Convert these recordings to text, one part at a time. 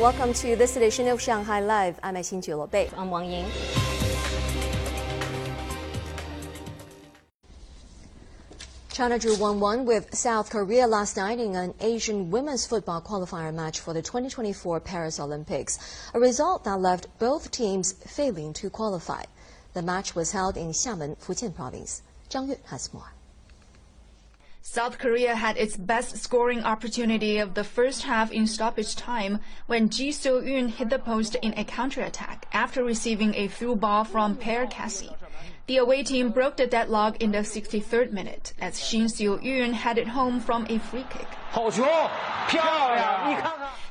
Welcome to this edition of Shanghai Live. I'm Xin Bei. I'm Wang Ying. China drew 1-1 with South Korea last night in an Asian women's football qualifier match for the 2024 Paris Olympics, a result that left both teams failing to qualify. The match was held in Xiamen, Fujian province. Zhang Yue has more. South Korea had its best scoring opportunity of the first half in stoppage time when Ji So-yun hit the post in a counterattack after receiving a through ball from Phair Casey. The away team broke the deadlock in the 63rd minute as Shim Seo-yeon headed home from a free kick.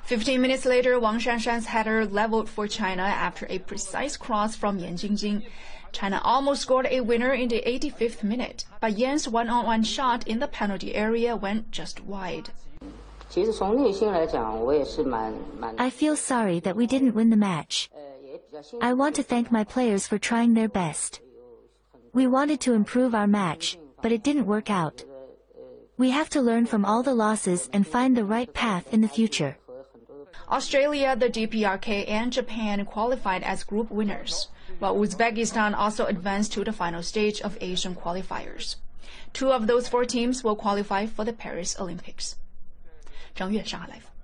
15 minutes later, Wang Shanshan's header leveled for China after a precise cross from Yan Jinjin. China almost scored a winner in the 85th minute, but Yan's one-on-one shot in the penalty area went just wide. I feel sorry that we didn't win the match. I want to thank my players for trying their best. We wanted to improve our match, but it didn't work out. We have to learn from all the losses and find the right path in the future. Australia, the DPRK, and Japan qualified as group winners, while Uzbekistan also advanced to the final stage of Asian qualifiers. Two of those four teams will qualify for the Paris Olympics. 张悦，上海 Live。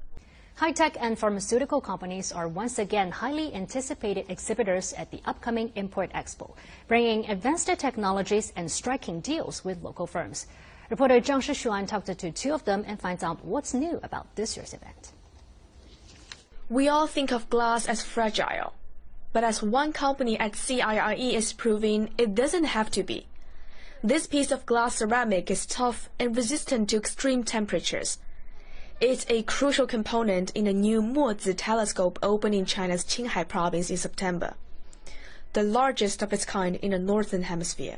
High tech and pharmaceutical companies are once again highly anticipated exhibitors at the upcoming Import Expo, bringing advanced technologies and striking deals with local firms. Reporter Zhang Shishuan talked to two of them and finds out what's new about this year's event. We all think of glass as fragile, but as one company at CIIE is proving, it doesn't have to be. This piece of glass ceramic is tough and resistant to extreme temperatures it's a crucial component in the new Mozi telescope opened in China's Qinghai province in September, the largest of its kind in the northern hemisphere.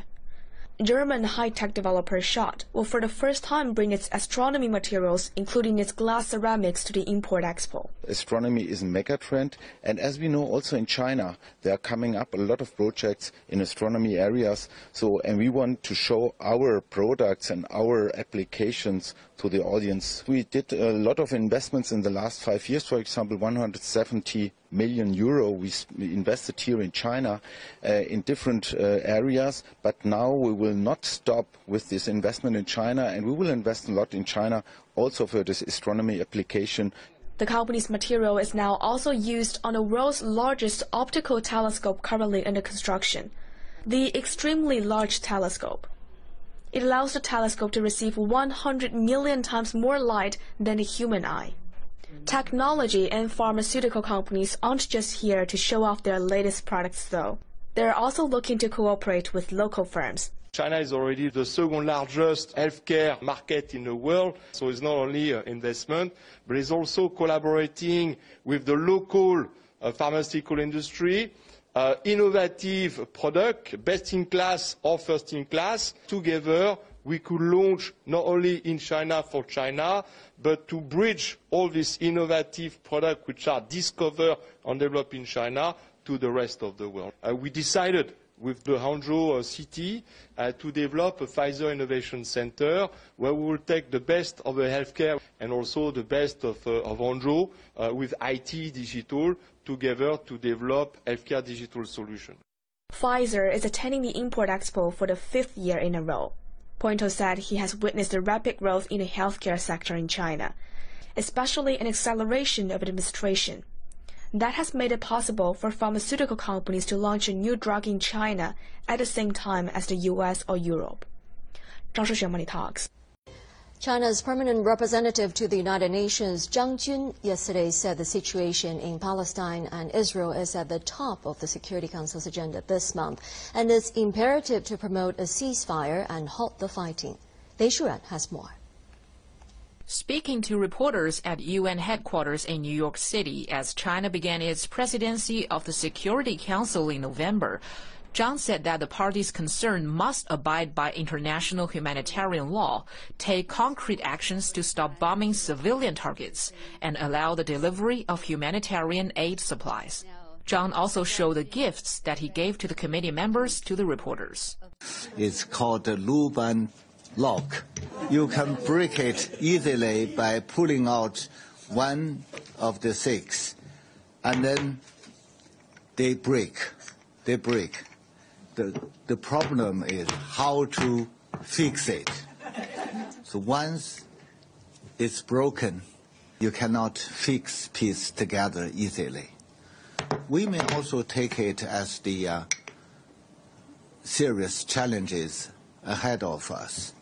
German high-tech developer Schott will for the first time bring its astronomy materials, including its glass ceramics, to the Import Expo. Astronomy is a mega trend, and as we know, also in China, there are coming up a lot of projects in astronomy areas. So, and we want to show our products and our applications to the audience. We did a lot of investments in the last five years, for example, 170 million euro we invested here in China uh, in different uh, areas, but now we will not stop with this investment in China and we will invest a lot in China also for this astronomy application. The company's material is now also used on the world's largest optical telescope currently under construction, the Extremely Large Telescope. It allows the telescope to receive 100 million times more light than the human eye. Technology and pharmaceutical companies aren't just here to show off their latest products, though. They're also looking to cooperate with local firms. China is already the second largest healthcare market in the world, so it's not only uh, investment, but it's also collaborating with the local uh, pharmaceutical industry, uh, innovative product, best in class or first in class. Together, we could launch not only in China for China, but to bridge all these innovative products which are discovered and developed in China to the rest of the world. Uh, we decided with the Hangzhou uh, city uh, to develop a Pfizer Innovation Center where we will take the best of the healthcare and also the best of, uh, of Hangzhou uh, with IT digital together to develop healthcare digital solutions. Pfizer is attending the Import Expo for the fifth year in a row. Pointeau said he has witnessed the rapid growth in the healthcare sector in China, especially an acceleration of administration. That has made it possible for pharmaceutical companies to launch a new drug in China at the same time as the US or Europe. Zhang Shixuan Money Talks. China's permanent representative to the United Nations, Zhang Jun, yesterday said the situation in Palestine and Israel is at the top of the Security Council's agenda this month, and it's imperative to promote a ceasefire and halt the fighting. Lei Shuran has more. Speaking to reporters at UN headquarters in New York City as China began its presidency of the Security Council in November, Zhang said that the parties concerned must abide by international humanitarian law, take concrete actions to stop bombing civilian targets, and allow the delivery of humanitarian aid supplies. Zhang also showed the gifts that he gave to the committee members to the reporters. It's called the Luban lock. You can break it easily by pulling out one of the six and then they break. They break. The, the problem is how to fix it. So once it's broken, you cannot fix piece together easily. We may also take it as the uh, serious challenges ahead of us.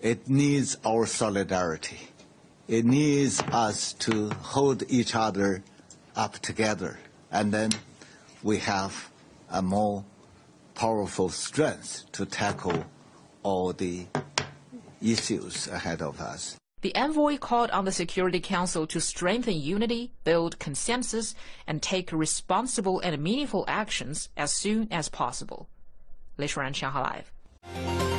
It needs our solidarity. It needs us to hold each other up together, and then we have a more powerful strength to tackle all the issues ahead of us. The envoy called on the Security Council to strengthen unity, build consensus, and take responsible and meaningful actions as soon as possible. 雷舒然，上海 Live。